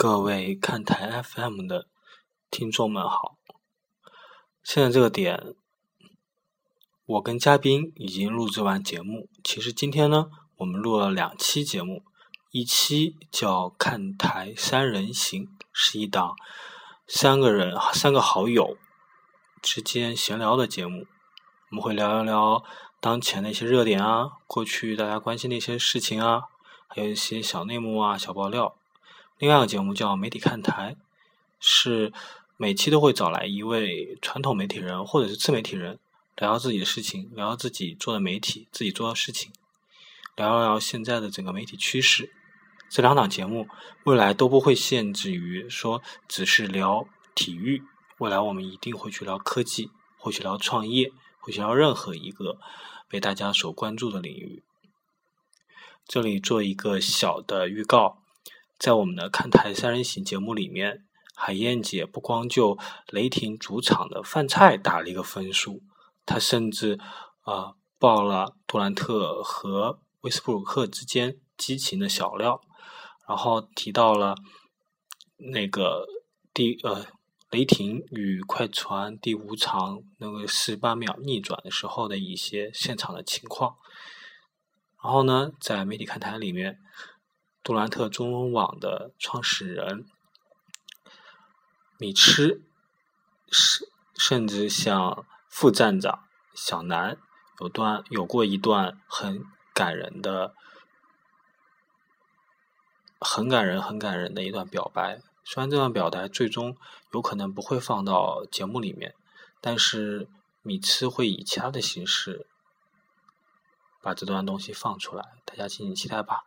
各位看台 FM 的听众们好，现在这个点，我跟嘉宾已经录制完节目。其实今天呢，我们录了两期节目，一期叫《看台三人行》，是一档三个人、三个好友之间闲聊的节目。我们会聊一聊当前的一些热点啊，过去大家关心的一些事情啊，还有一些小内幕啊、小爆料。另外一个节目叫《媒体看台》，是每期都会找来一位传统媒体人或者是自媒体人，聊聊自己的事情，聊聊自己做的媒体、自己做的事情，聊聊现在的整个媒体趋势。这两档节目未来都不会限制于说只是聊体育，未来我们一定会去聊科技，会去聊创业，会去聊任何一个被大家所关注的领域。这里做一个小的预告。在我们的看台三人行节目里面，海燕姐不光就雷霆主场的饭菜打了一个分数，她甚至啊爆了杜兰特和威斯布鲁克之间激情的小料，然后提到了那个第呃雷霆与快船第五场那个十八秒逆转的时候的一些现场的情况，然后呢，在媒体看台里面。杜兰特中文网的创始人米吃，甚甚至像副站长小南有段有过一段很感人的、很感人、很感人的一段表白。虽然这段表白最终有可能不会放到节目里面，但是米吃会以其他的形式把这段东西放出来，大家敬请期待吧。